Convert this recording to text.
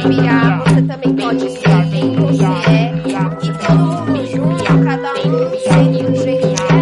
também mirar, você também pode ser quem você é. E todo junto, cada um do jeito que é.